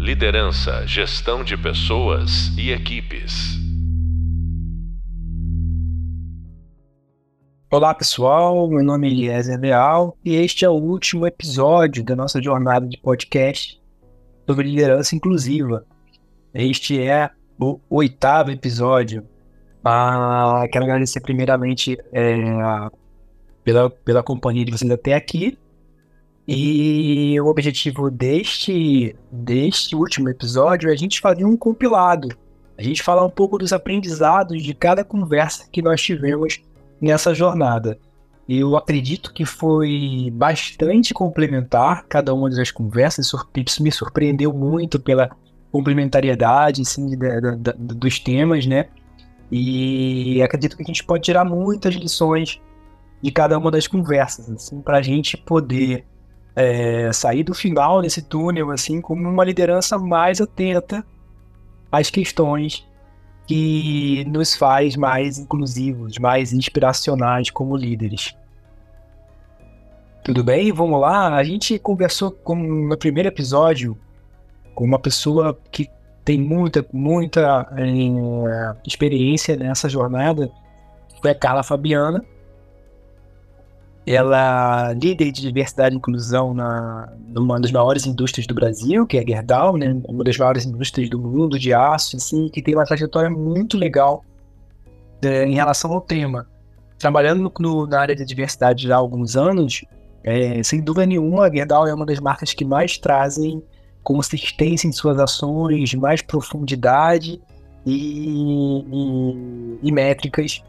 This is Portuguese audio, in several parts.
Liderança, gestão de pessoas e equipes. Olá pessoal, meu nome é Eliezer Leal e este é o último episódio da nossa jornada de podcast sobre liderança inclusiva. Este é o oitavo episódio. Ah, quero agradecer primeiramente é, pela, pela companhia de vocês até aqui. E o objetivo deste, deste último episódio é a gente fazer um compilado. A gente falar um pouco dos aprendizados de cada conversa que nós tivemos nessa jornada. Eu acredito que foi bastante complementar cada uma das conversas. Me surpreendeu muito pela complementariedade assim, da, da, dos temas, né? E acredito que a gente pode tirar muitas lições de cada uma das conversas, assim, para a gente poder é, sair do final desse túnel, assim, como uma liderança mais atenta às questões que nos faz mais inclusivos, mais inspiracionais como líderes. Tudo bem? Vamos lá. A gente conversou com, no primeiro episódio com uma pessoa que tem muita, muita é, experiência nessa jornada, foi a Carla Fabiana. Ela é líder de diversidade e inclusão na numa das maiores indústrias do Brasil, que é a Gerdau, né? Uma das maiores indústrias do mundo de aço, assim, que tem uma trajetória muito legal é, em relação ao tema. Trabalhando no, na área de diversidade já há alguns anos, é, sem dúvida nenhuma, a Gerdau é uma das marcas que mais trazem consistência em suas ações, mais profundidade e, e, e métricas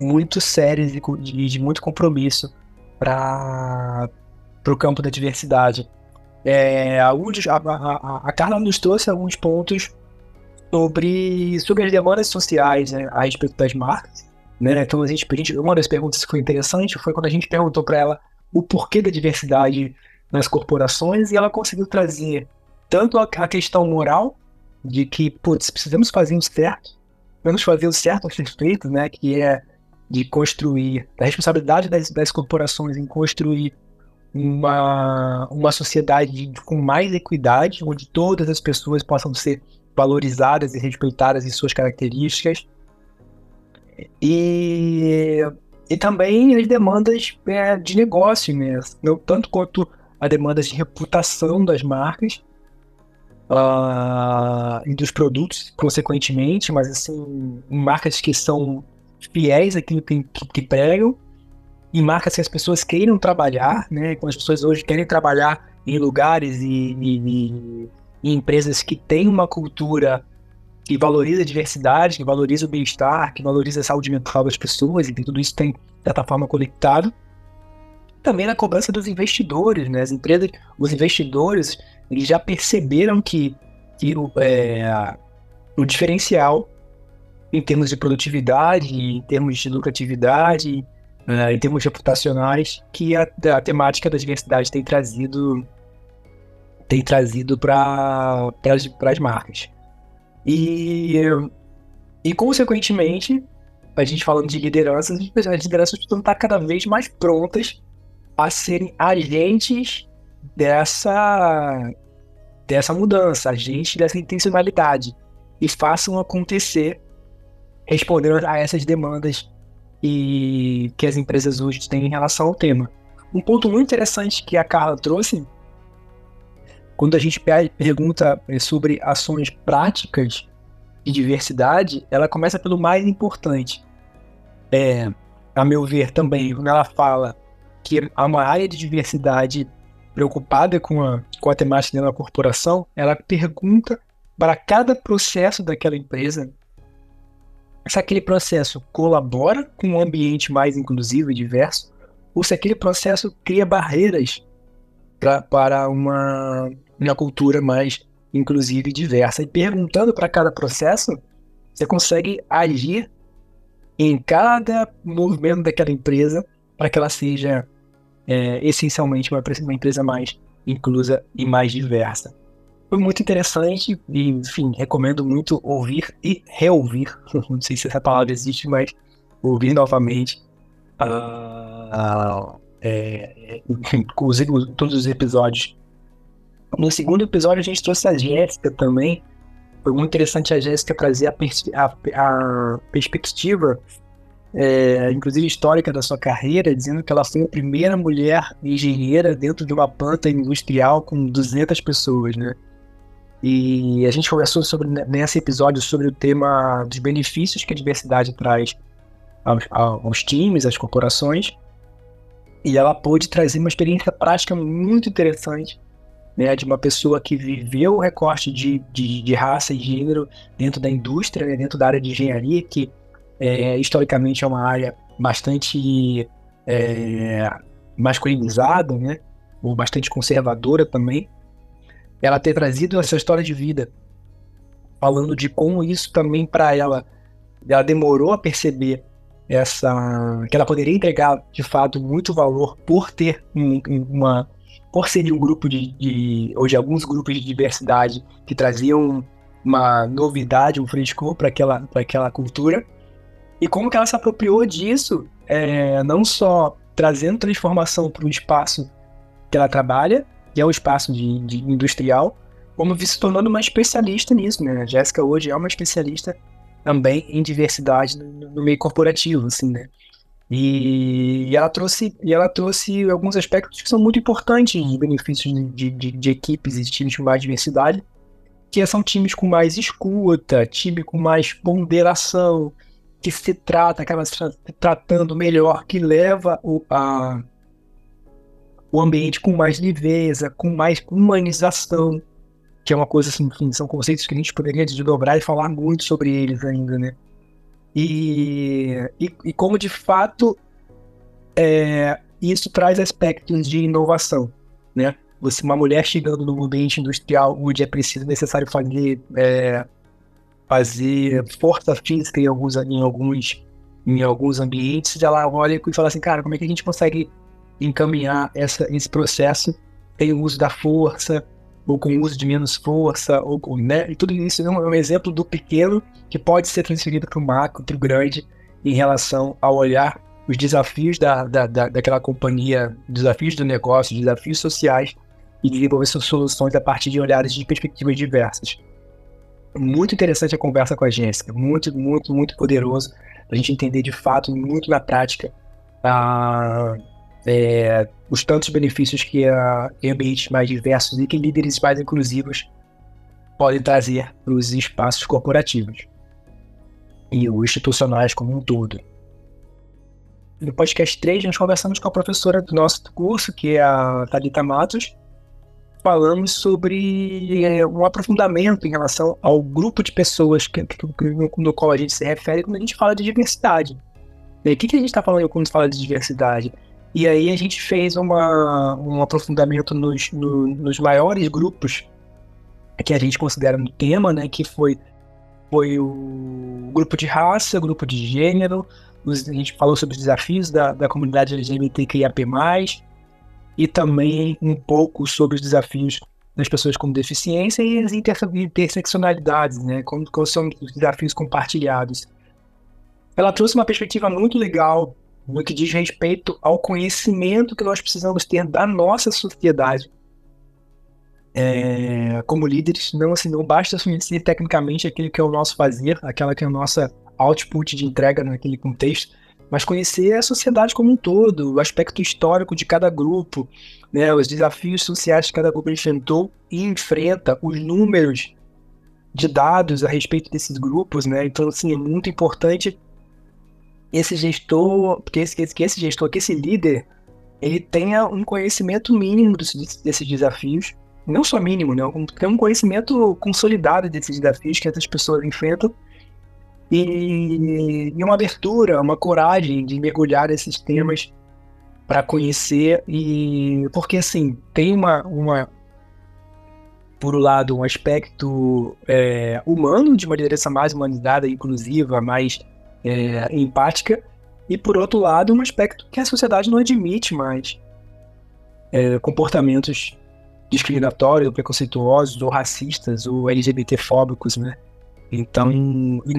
muito sérias e de, de muito compromisso para o campo da diversidade. É, a, a, a, Carla nos trouxe alguns pontos sobre, sobre as demandas sociais né, a respeito das marcas. Né? Então, a gente, a gente, uma das perguntas que foi interessante foi quando a gente perguntou para ela o porquê da diversidade nas corporações e ela conseguiu trazer tanto a, a questão moral de que, putz, precisamos fazer o certo, vamos fazer o certo a ser feito, né, que é de construir, da responsabilidade das, das corporações em construir uma, uma sociedade com mais equidade, onde todas as pessoas possam ser valorizadas e respeitadas em suas características. E, e também as demandas é, de negócio mesmo, tanto quanto as demandas de reputação das marcas uh, e dos produtos, consequentemente, mas assim, marcas que são fiéis àquilo que, que, que pregam e marcas que as pessoas queiram trabalhar, né? Quando as pessoas hoje querem trabalhar em lugares e, e, e empresas que têm uma cultura que valoriza a diversidade, que valoriza o bem-estar, que valoriza a saúde mental das pessoas, e tudo isso tem, de certa forma, conectado. Também na cobrança dos investidores, né? As empresas, os investidores, eles já perceberam que, que o, é, o diferencial em termos de produtividade, em termos de lucratividade, uh, em termos reputacionais, que a, a, temática da diversidade tem trazido tem trazido para as marcas. E, e, consequentemente, a gente falando de lideranças, as lideranças precisam estar cada vez mais prontas a serem agentes dessa, dessa mudança, agentes dessa intencionalidade e façam acontecer respondendo a essas demandas e que as empresas hoje têm em relação ao tema. Um ponto muito interessante que a Carla trouxe, quando a gente pergunta eh, sobre ações práticas de diversidade, ela começa pelo mais importante. É, a meu ver também, quando ela fala que há uma área de diversidade preocupada com a, com a temática da corporação, ela pergunta para cada processo daquela empresa se aquele processo colabora com um ambiente mais inclusivo e diverso, ou se aquele processo cria barreiras pra, para uma, uma cultura mais inclusiva e diversa. E perguntando para cada processo, você consegue agir em cada movimento daquela empresa para que ela seja é, essencialmente uma, uma empresa mais inclusa e mais diversa. Foi muito interessante e, enfim, recomendo muito ouvir e reouvir. Não sei se essa palavra existe, mas ouvir novamente. Uh, é, inclusive todos os episódios No segundo episódio a gente trouxe a Jéssica também. Foi muito interessante a Jéssica trazer a, pers a, a perspectiva, é, inclusive histórica da sua carreira, dizendo que ela foi a primeira mulher engenheira dentro de uma planta industrial com 200 pessoas, né? E a gente conversou sobre, nesse episódio sobre o tema dos benefícios que a diversidade traz aos, aos times, às corporações. E ela pôde trazer uma experiência prática muito interessante né, de uma pessoa que viveu o recorte de, de, de raça e gênero dentro da indústria, né, dentro da área de engenharia, que é, historicamente é uma área bastante é, masculinizada, né, ou bastante conservadora também, ela ter trazido essa história de vida, falando de como isso também para ela, ela demorou a perceber essa que ela poderia entregar de fato muito valor por ter um, uma por ser um grupo de, de ou de alguns grupos de diversidade que traziam uma novidade, um frescor para aquela para aquela cultura. E como que ela se apropriou disso, é, não só trazendo transformação para o espaço que ela trabalha, que é o espaço de, de industrial, como se tornando uma especialista nisso, né? A Jéssica hoje é uma especialista também em diversidade no, no meio corporativo, assim, né? E, e, ela trouxe, e ela trouxe alguns aspectos que são muito importantes de benefícios de, de, de equipes e times com mais diversidade, que são times com mais escuta, time com mais ponderação, que se trata, acaba se tratando melhor, que leva o, a, o ambiente com mais leveza, com mais humanização, que é uma coisa assim, são conceitos que a gente poderia desdobrar e falar muito sobre eles ainda, né? E, e, e como de fato é, isso traz aspectos de inovação, né? Você, uma mulher chegando no ambiente industrial onde é preciso, necessário fazer, é, fazer força física em alguns, em alguns, em alguns ambientes, ela olha e fala assim, cara, como é que a gente consegue encaminhar essa, esse processo tem o uso da força, ou com o uso de menos força, ou com, né? E tudo isso é um, é um exemplo do pequeno que pode ser transferido para o macro, para o grande, em relação ao olhar os desafios da, da, da, daquela companhia, desafios do negócio, desafios sociais, e desenvolver suas soluções a partir de olhares de perspectivas diversas. Muito interessante a conversa com a Jéssica, muito, muito, muito poderoso, para a gente entender de fato, muito na prática, a, é, os tantos benefícios que a, ambientes mais diversos e que líderes mais inclusivos podem trazer para os espaços corporativos e os institucionais como um todo. No podcast 3, nós conversamos com a professora do nosso curso, que é a Thalita Matos, falamos sobre é, um aprofundamento em relação ao grupo de pessoas que, que, no qual a gente se refere quando a gente fala de diversidade. O que, que a gente está falando quando fala de diversidade? E aí a gente fez uma, um aprofundamento nos, no, nos maiores grupos que a gente considera no tema, né? Que foi, foi o grupo de raça, grupo de gênero, os, a gente falou sobre os desafios da, da comunidade LGBTQIAP+, e também um pouco sobre os desafios das pessoas com deficiência e as interseccionalidades, né? Como são os desafios compartilhados. Ela trouxe uma perspectiva muito legal no que diz respeito ao conhecimento que nós precisamos ter da nossa sociedade. É, como líderes, não, assim, não basta conhecer tecnicamente aquilo que é o nosso fazer, aquela que é a nossa output de entrega naquele contexto, mas conhecer a sociedade como um todo, o aspecto histórico de cada grupo, né, os desafios sociais que cada grupo enfrentou e enfrenta, os números de dados a respeito desses grupos, né? Então, assim, é muito importante esse gestor, que esse, que esse gestor, que esse líder, ele tenha um conhecimento mínimo desses, desafios, não só mínimo, né? Tem um conhecimento consolidado desses desafios que essas pessoas enfrentam. E, e uma abertura, uma coragem de mergulhar nesses temas para conhecer. E porque assim tem uma, uma por um lado um aspecto é, humano de uma liderança mais humanizada, inclusiva, mais é, empática, e por outro lado, um aspecto que a sociedade não admite mais é, comportamentos discriminatórios, preconceituosos, ou racistas, ou LGBTfóbicos, né? Então,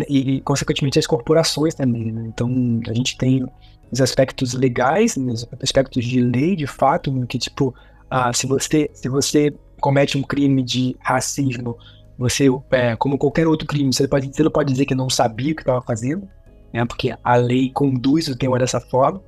e, e, consequentemente as corporações também, né? Então, a gente tem os aspectos legais, né? os aspectos de lei, de fato, né? que tipo, ah, se você, se você comete um crime de racismo, você, é, como qualquer outro crime, você, pode, você não pode dizer que não sabia o que estava fazendo, né? Porque a lei conduz o tema dessa forma.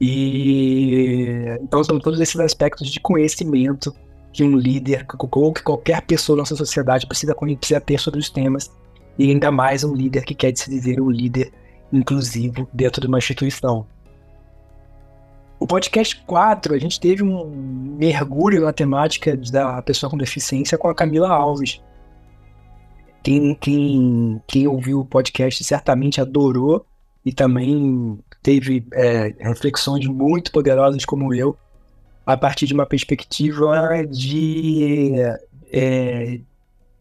E então são todos esses aspectos de conhecimento que um líder, ou que qualquer pessoa na nossa sociedade precisa, precisa ter sobre os temas, e ainda mais um líder que quer se dizer um líder inclusivo dentro de uma instituição. O podcast 4, a gente teve um mergulho na temática da pessoa com deficiência com a Camila Alves. Quem, quem, quem ouviu o podcast certamente adorou e também teve é, reflexões muito poderosas como eu, a partir de uma perspectiva de é,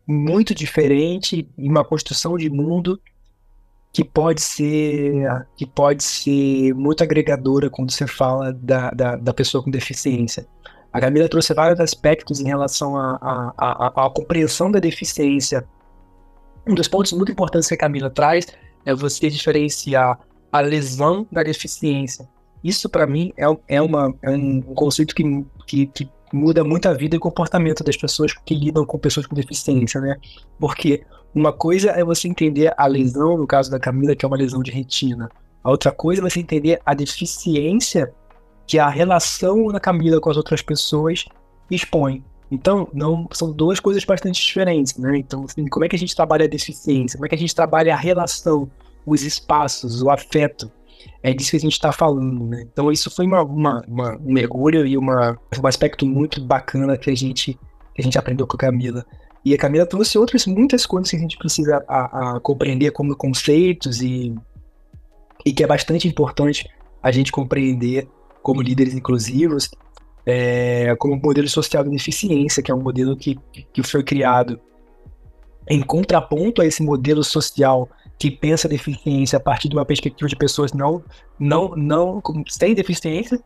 muito diferente uma construção de mundo que pode ser que pode ser muito agregadora quando você fala da, da, da pessoa com deficiência. A Camila trouxe vários aspectos em relação à compreensão da deficiência. Um dos pontos muito importantes que a Camila traz é você diferenciar a lesão da deficiência. Isso, para mim, é, é, uma, é um conceito que, que, que muda muito a vida e o comportamento das pessoas que lidam com pessoas com deficiência, né? Porque uma coisa é você entender a lesão, no caso da Camila, que é uma lesão de retina. A outra coisa é você entender a deficiência que a relação da Camila com as outras pessoas expõe. Então, não são duas coisas bastante diferentes, né? Então, assim, como é que a gente trabalha a deficiência? Como é que a gente trabalha a relação, os espaços, o afeto? É disso que a gente está falando, né? Então, isso foi uma, uma, uma, um mergulho e uma, um aspecto muito bacana que a gente, que a gente aprendeu com a Camila. E a Camila trouxe outras muitas coisas que a gente precisa a, a compreender como conceitos e, e que é bastante importante a gente compreender como líderes inclusivos, é, como modelo social de deficiência, que é um modelo que, que foi criado em contraponto a esse modelo social que pensa deficiência a partir de uma perspectiva de pessoas não, não, não sem deficiência,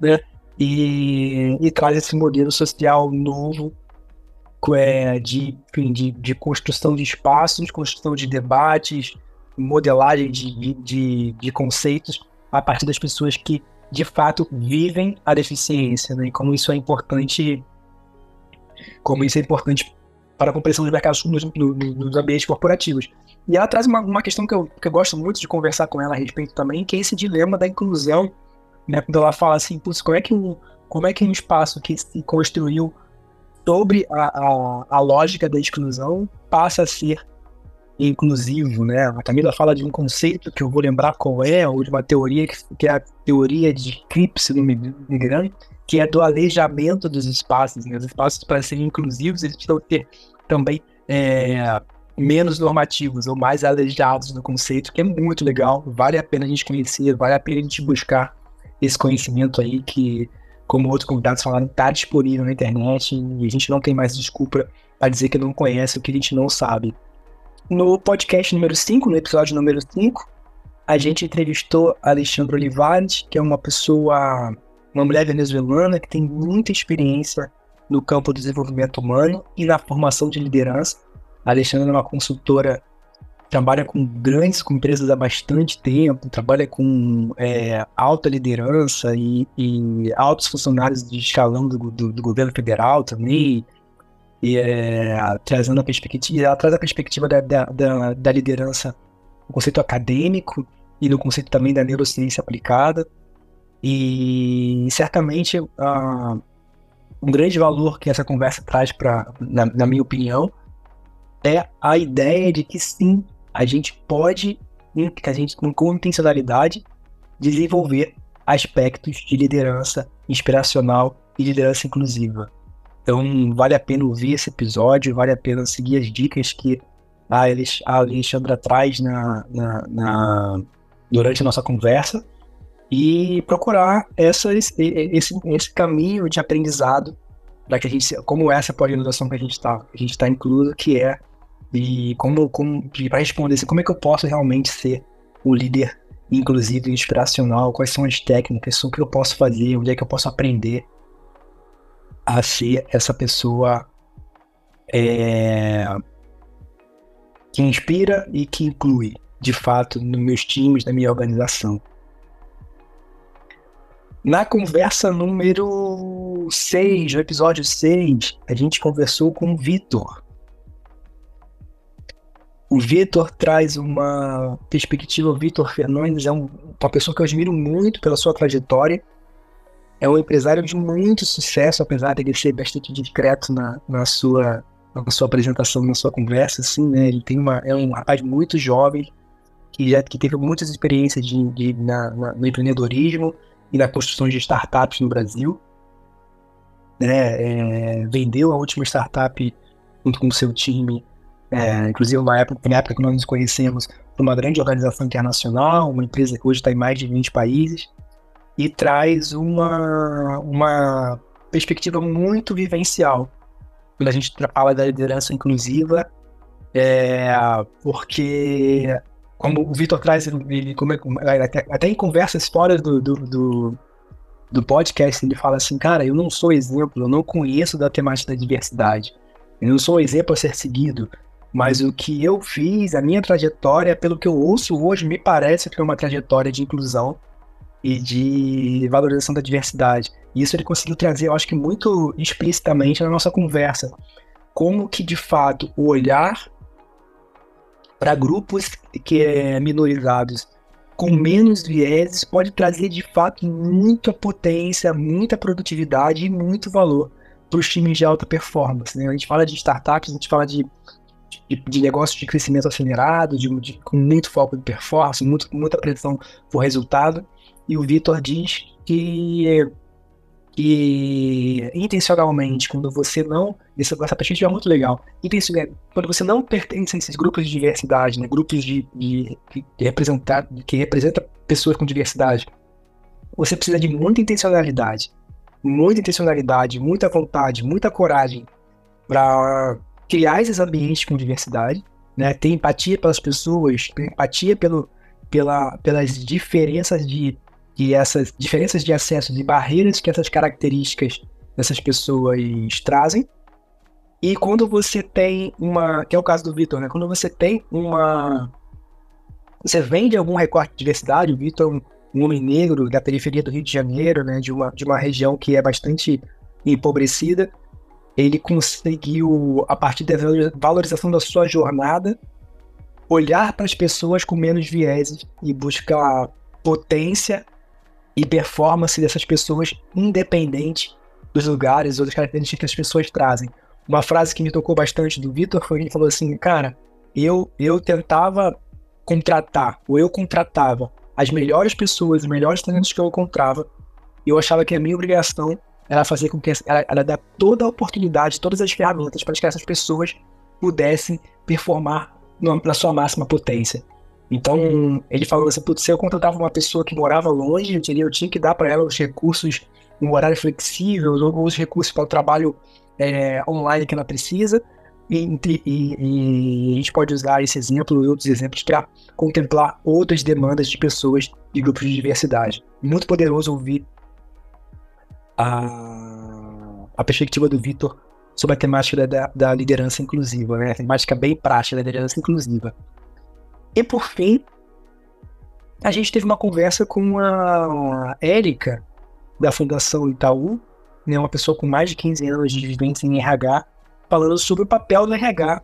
né? E, e traz esse modelo social novo é, de, de, de construção de espaços, construção de debates, modelagem de, de, de conceitos a partir das pessoas que de fato vivem a deficiência, né? E como isso é importante, como isso é importante para a compreensão dos mercados nos, no, nos ambientes corporativos. E ela traz uma, uma questão que eu, que eu gosto muito de conversar com ela a respeito também, que é esse dilema da inclusão, né? Quando ela fala assim, como é que um, como é que um espaço que se construiu sobre a, a, a lógica da exclusão passa a ser inclusivo, né? A Camila fala de um conceito que eu vou lembrar qual é, ou de uma teoria que é a teoria de Cripps, se não me engano, que é do aleijamento dos espaços. Né? Os espaços, para serem inclusivos, eles precisam ter também é, menos normativos ou mais aleijados no conceito, que é muito legal, vale a pena a gente conhecer, vale a pena a gente buscar esse conhecimento aí que como outros convidados falaram, está disponível na internet e a gente não tem mais desculpa para dizer que não conhece o que a gente não sabe. No podcast número 5, no episódio número 5, a gente entrevistou a Alexandra Olivares, que é uma pessoa, uma mulher venezuelana que tem muita experiência no campo do desenvolvimento humano e na formação de liderança. A Alexandra é uma consultora trabalha com grandes com empresas há bastante tempo, trabalha com é, alta liderança e, e, altos funcionários de escalão do, do, do governo federal também, e é, trazendo a perspectiva, ela traz a perspectiva da, da, da, da liderança no conceito acadêmico e no conceito também da neurociência aplicada, e certamente uh, um grande valor que essa conversa traz para, na, na minha opinião, é a ideia de que sim, a gente pode, que a gente com intencionalidade, desenvolver aspectos de liderança inspiracional e liderança inclusiva. Então, vale a pena ouvir esse episódio, vale a pena seguir as dicas que a Alexandra traz na, na, na durante a nossa conversa e procurar essa, esse, esse, esse caminho de aprendizado para que a gente, como essa pós-graduação que a gente está a gente está incluso, que é e como, como para responder assim, como é que eu posso realmente ser o líder inclusive inspiracional, quais são as técnicas, o que eu posso fazer, onde é que eu posso aprender a ser essa pessoa é, que inspira e que inclui, de fato, nos meus times, na minha organização. Na conversa número 6, no episódio 6, a gente conversou com o Vitor. O Vitor traz uma perspectiva. O Vitor Fernandes é um, uma pessoa que eu admiro muito pela sua trajetória. É um empresário de muito sucesso, apesar de ele ser bastante discreto na, na, sua, na sua apresentação, na sua conversa. Assim, né? Ele tem uma, é um rapaz muito jovem, que já que teve muitas experiências de, de na, na, no empreendedorismo e na construção de startups no Brasil. Né? É, vendeu a última startup junto com o seu time, é, inclusive na época, na época que nós nos conhecemos, uma grande organização internacional, uma empresa que hoje está em mais de 20 países, e traz uma, uma perspectiva muito vivencial. Quando a gente fala da liderança inclusiva, é, porque como o Vitor traz, ele, como, é, até, até, em conversas fora do, do, do, do, podcast, ele fala assim, cara, eu não sou exemplo, eu não conheço da temática da diversidade, eu não sou um exemplo a ser seguido, mas o que eu fiz, a minha trajetória, pelo que eu ouço hoje, me parece que é uma trajetória de inclusão e de valorização da diversidade. Isso ele conseguiu trazer, eu acho que muito explicitamente na nossa conversa. Como que, de fato, o olhar para grupos que é minorizados com menos vieses pode trazer de fato muita potência, muita produtividade e muito valor para os times de alta performance. Né? A gente fala de startups, a gente fala de, de, de negócios de crescimento acelerado, de, de, com muito foco de performance, muito, muita pressão por resultado. E o Vitor diz que que intencionalmente, quando você não. Essa, essa perspectiva é muito legal. Quando você não pertence a esses grupos de diversidade, né, grupos de, de, de representar, que representa pessoas com diversidade, você precisa de muita intencionalidade. Muita intencionalidade, muita vontade, muita coragem para criar esses ambientes com diversidade, né? ter empatia pelas pessoas, ter empatia pelo, pela, pelas diferenças de que essas diferenças de acesso e barreiras que essas características dessas pessoas trazem. E quando você tem uma, que é o caso do Vitor, né? Quando você tem uma você vende algum recorte de diversidade, o Vitor é um, um homem negro da periferia do Rio de Janeiro, né, de uma de uma região que é bastante empobrecida, ele conseguiu a partir da valorização da sua jornada olhar para as pessoas com menos vieses e buscar potência e performance dessas pessoas, independente dos lugares ou das características que as pessoas trazem. Uma frase que me tocou bastante do Vitor foi que ele falou assim, cara, eu, eu tentava contratar, ou eu contratava as melhores pessoas, os melhores talentos que eu encontrava, e eu achava que a minha obrigação era fazer com que ela, ela dar toda a oportunidade, todas as ferramentas para que essas pessoas pudessem performar na sua máxima potência. Então, ele falou assim, putz, se eu contratava uma pessoa que morava longe, eu, teria, eu tinha que dar para ela os recursos no horário flexível, ou os recursos para o trabalho é, online que ela precisa, e, e, e, a gente pode usar esse exemplo e outros exemplos para contemplar outras demandas de pessoas de grupos de diversidade. Muito poderoso ouvir a, a perspectiva do Vitor sobre a temática da, da liderança inclusiva, né? a temática bem prática da liderança inclusiva. E por fim, a gente teve uma conversa com a Érica, da Fundação Itaú, né, uma pessoa com mais de 15 anos de vivência em RH, falando sobre o papel do RH,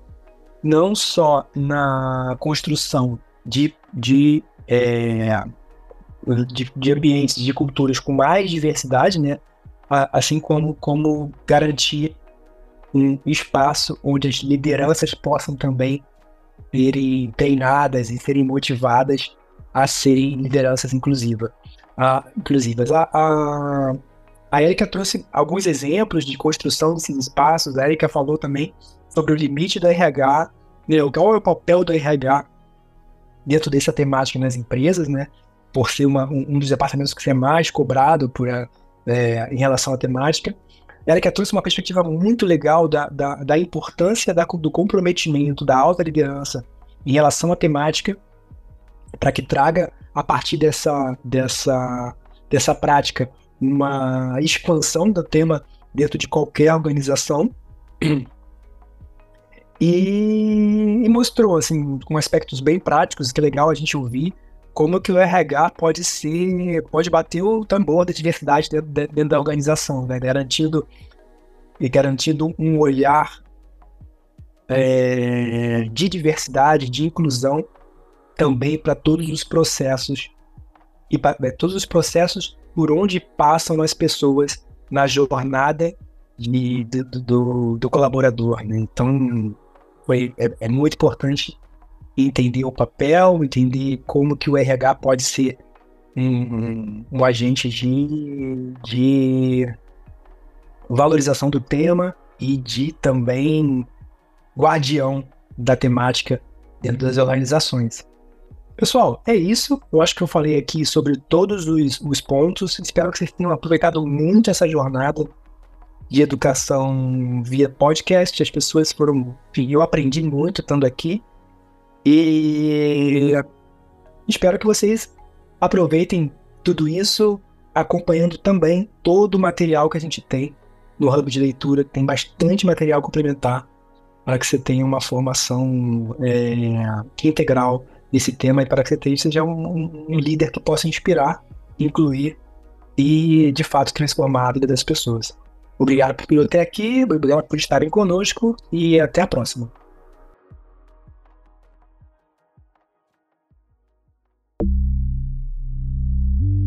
não só na construção de, de, é, de, de, ambientes, de culturas com mais diversidade, né, assim como, como garantir um espaço onde as lideranças possam também serem treinadas e serem motivadas a serem lideranças inclusiva, a, inclusivas. A, a, a Erika trouxe alguns exemplos de construção desses espaços. A Erika falou também sobre o limite do RH, né, qual é o papel do RH dentro dessa temática nas empresas, né? Por ser uma, um, um dos departamentos que é mais cobrado por, é, em relação à temática. Érica trouxe uma perspectiva muito legal da, da, da importância da, do comprometimento da alta liderança em relação à temática, para que traga, a partir dessa, dessa, dessa prática, uma expansão do tema dentro de qualquer organização. E, e, mostrou, assim, com aspectos bem práticos, que é legal a gente ouvir como que o RH pode ser, pode bater o tambor da diversidade dentro, dentro da organização, né? garantindo e garantindo um olhar é, de diversidade, de inclusão também para todos os processos e para é, todos os processos por onde passam as pessoas na jornada de, do, do, do, colaborador. Né? Então, foi, é, é, muito importante entender o papel, entender como que o RH pode ser um, um agente de, de valorização do tema e de também guardião da temática dentro das organizações. Pessoal, é isso. Eu acho que eu falei aqui sobre todos os, os pontos. Espero que vocês tenham aproveitado muito essa jornada de educação via podcast. As pessoas foram. Enfim, eu aprendi muito estando aqui. E espero que vocês aproveitem tudo isso, acompanhando também todo o material que a gente tem no Hub de Leitura. Tem bastante material complementar para que você tenha uma formação é, integral nesse tema e para que você seja um, um líder que possa inspirar, incluir e, de fato, transformar a vida das pessoas. Obrigado por até aqui, obrigado por estarem conosco e até a próxima.